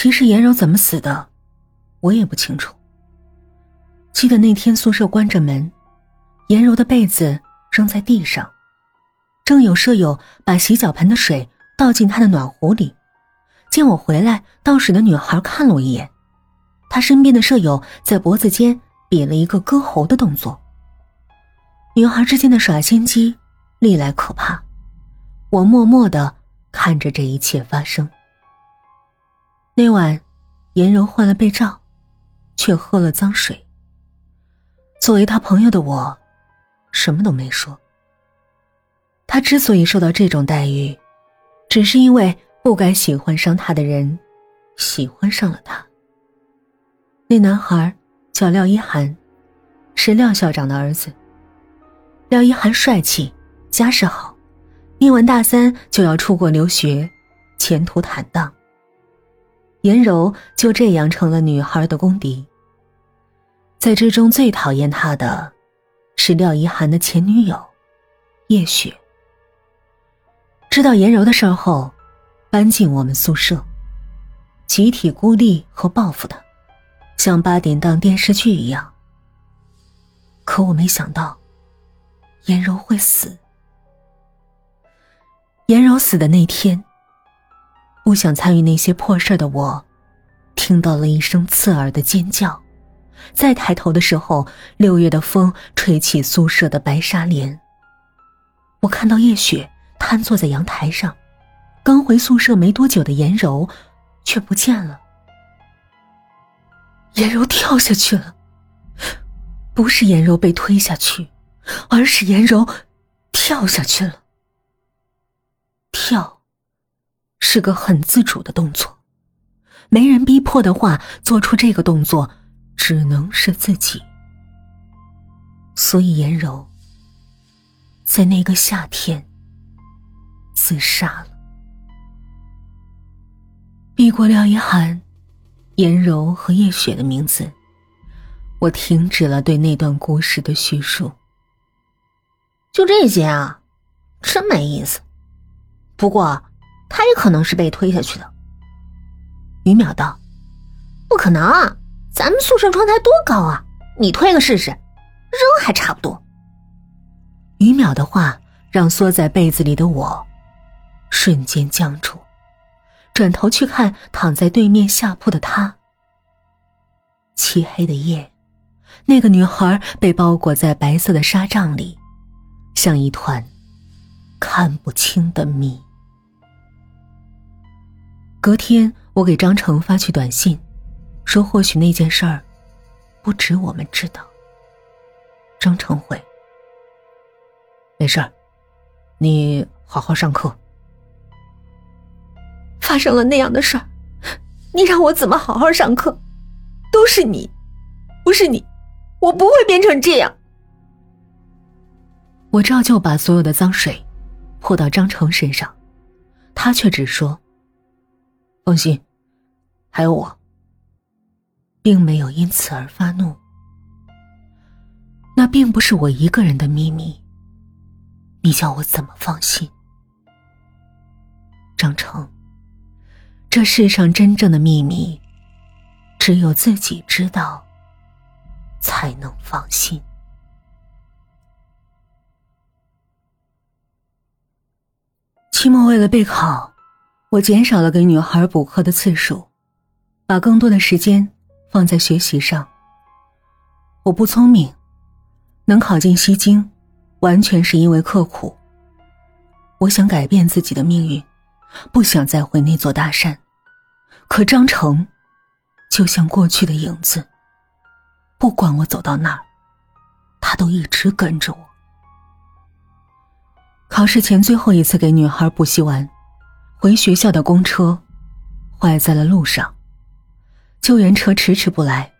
其实颜柔怎么死的，我也不清楚。记得那天宿舍关着门，颜柔的被子扔在地上，正有舍友把洗脚盆的水倒进她的暖壶里。见我回来，倒水的女孩看了我一眼，她身边的舍友在脖子间比了一个割喉的动作。女孩之间的耍心机，历来可怕。我默默的看着这一切发生。那晚，颜柔换了被罩，却喝了脏水。作为他朋友的我，什么都没说。他之所以受到这种待遇，只是因为不该喜欢上他的人，喜欢上了他。那男孩叫廖一涵，是廖校长的儿子。廖一涵帅气，家世好，念完大三就要出国留学，前途坦荡。颜柔就这样成了女孩的公敌。在之中最讨厌他的，是廖一涵的前女友叶雪。知道颜柔的事后，搬进我们宿舍，集体孤立和报复他，像八点档电视剧一样。可我没想到，颜柔会死。颜柔死的那天。不想参与那些破事的我，听到了一声刺耳的尖叫，再抬头的时候，六月的风吹起宿舍的白纱帘。我看到叶雪瘫坐在阳台上，刚回宿舍没多久的颜柔，却不见了。颜柔跳下去了，不是颜柔被推下去，而是颜柔跳下去了。跳。是个很自主的动作，没人逼迫的话，做出这个动作只能是自己。所以颜柔在那个夏天自杀了。避过廖一涵、颜柔和叶雪的名字，我停止了对那段故事的叙述。就这些啊，真没意思。不过。他也可能是被推下去的。于淼道：“不可能，咱们宿舍窗台多高啊！你推个试试，扔还差不多。”于淼的话让缩在被子里的我瞬间僵住，转头去看躺在对面下铺的他。漆黑的夜，那个女孩被包裹在白色的纱帐里，像一团看不清的谜。隔天，我给张成发去短信，说或许那件事儿不止我们知道。张成回：“没事儿，你好好上课。”发生了那样的事儿，你让我怎么好好上课？都是你，不是你，我不会变成这样。我照旧把所有的脏水泼到张成身上，他却只说。放心，还有我，并没有因此而发怒。那并不是我一个人的秘密，你叫我怎么放心？张成，这世上真正的秘密，只有自己知道，才能放心。期末为了备考。我减少了给女孩补课的次数，把更多的时间放在学习上。我不聪明，能考进西京，完全是因为刻苦。我想改变自己的命运，不想再回那座大山。可张成，就像过去的影子，不管我走到哪儿，他都一直跟着我。考试前最后一次给女孩补习完。回学校的公车坏在了路上，救援车迟迟不来，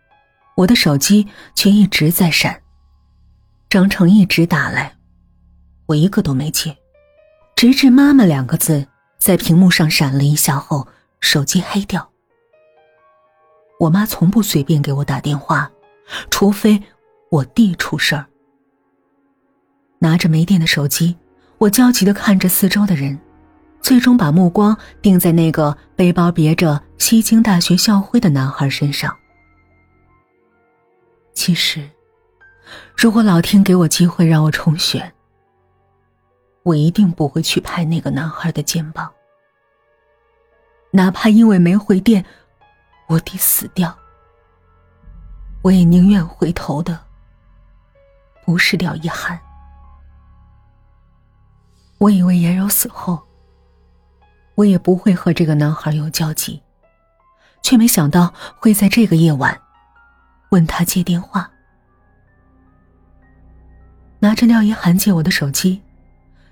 我的手机却一直在闪。张成一直打来，我一个都没接，直至“妈妈”两个字在屏幕上闪了一下后，手机黑掉。我妈从不随便给我打电话，除非我弟出事儿。拿着没电的手机，我焦急的看着四周的人。最终把目光定在那个背包别着西京大学校徽的男孩身上。其实，如果老天给我机会让我重选，我一定不会去拍那个男孩的肩膀，哪怕因为没回电，我弟死掉，我也宁愿回头的不是廖一涵。我以为颜柔死后，我也不会和这个男孩有交集，却没想到会在这个夜晚问他接电话。拿着廖一涵借我的手机，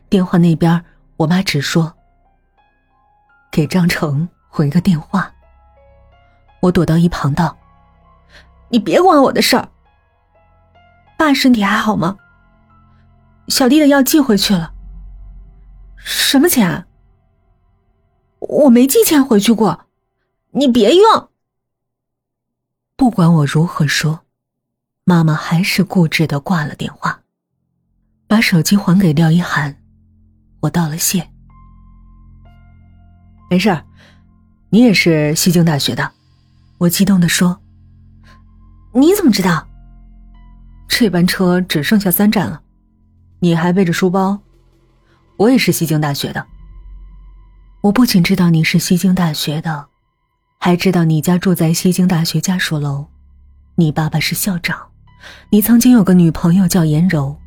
电话那边我妈只说：“给张成回个电话。”我躲到一旁道：“你别管我的事儿。爸身体还好吗？小弟的药寄回去了。”什么钱？我没寄钱回去过，你别用。不管我如何说，妈妈还是固执的挂了电话，把手机还给廖一涵。我道了谢。没事儿，你也是西京大学的，我激动的说。你怎么知道？这班车只剩下三站了，你还背着书包。我也是西京大学的。我不仅知道你是西京大学的，还知道你家住在西京大学家属楼，你爸爸是校长，你曾经有个女朋友叫颜柔，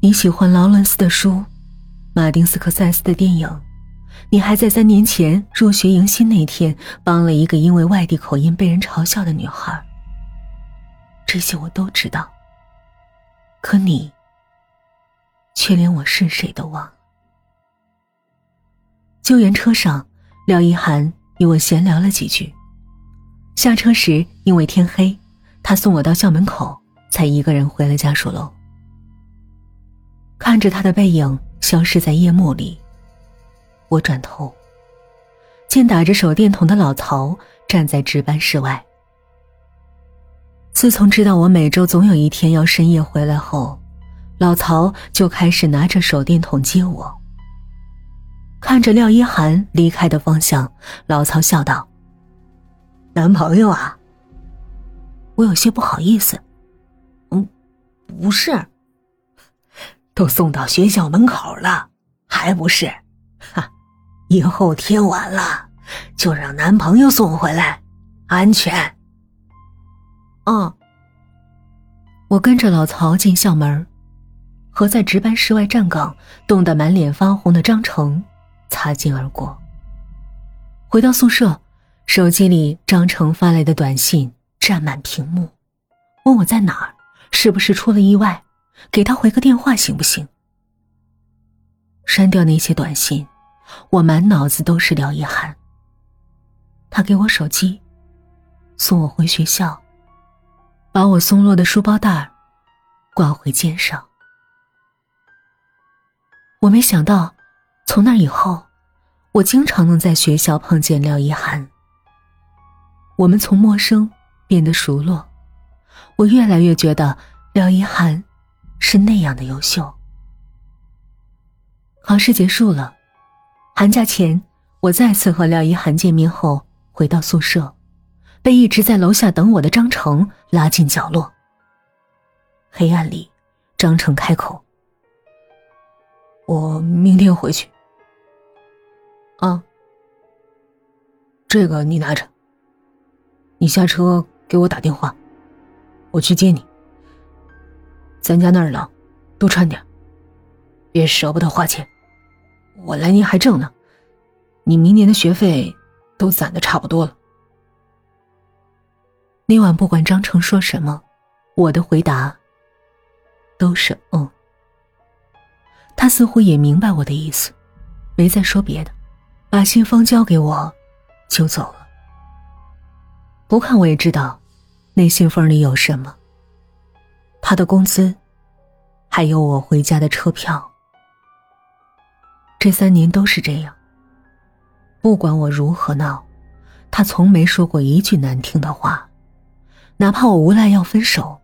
你喜欢劳伦斯的书，马丁斯科塞斯的电影，你还在三年前入学迎新那天帮了一个因为外地口音被人嘲笑的女孩。这些我都知道，可你却连我是谁都忘。救援车上，廖一涵与我闲聊了几句。下车时，因为天黑，他送我到校门口，才一个人回了家属楼。看着他的背影消失在夜幕里，我转头，见打着手电筒的老曹站在值班室外。自从知道我每周总有一天要深夜回来后，老曹就开始拿着手电筒接我。看着廖一涵离开的方向，老曹笑道：“男朋友啊？”我有些不好意思。“嗯，不是，都送到学校门口了，还不是？哈，以后天晚了就让男朋友送回来，安全。”嗯。我跟着老曹进校门，和在值班室外站岗、冻得满脸发红的张成。擦肩而过。回到宿舍，手机里张成发来的短信占满屏幕，问我在哪儿，是不是出了意外，给他回个电话行不行？删掉那些短信，我满脑子都是廖一涵。他给我手机，送我回学校，把我松落的书包带挂回肩上。我没想到。从那以后，我经常能在学校碰见廖一涵。我们从陌生变得熟络，我越来越觉得廖一涵是那样的优秀。考试结束了，寒假前，我再次和廖一涵见面后，回到宿舍，被一直在楼下等我的张成拉进角落。黑暗里，张成开口：“我明天回去。”啊，这个你拿着。你下车给我打电话，我去接你。咱家那儿冷，多穿点，别舍不得花钱。我来年还挣呢，你明年的学费都攒的差不多了。那晚不管张成说什么，我的回答都是嗯。他似乎也明白我的意思，没再说别的。把信封交给我，就走了。不看我也知道，那信封里有什么。他的工资，还有我回家的车票。这三年都是这样。不管我如何闹，他从没说过一句难听的话。哪怕我无赖要分手，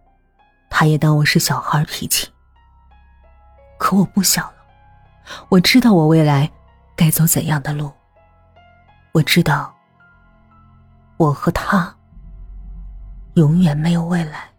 他也当我是小孩脾气。可我不小了，我知道我未来。该走怎样的路。我知道，我和他永远没有未来。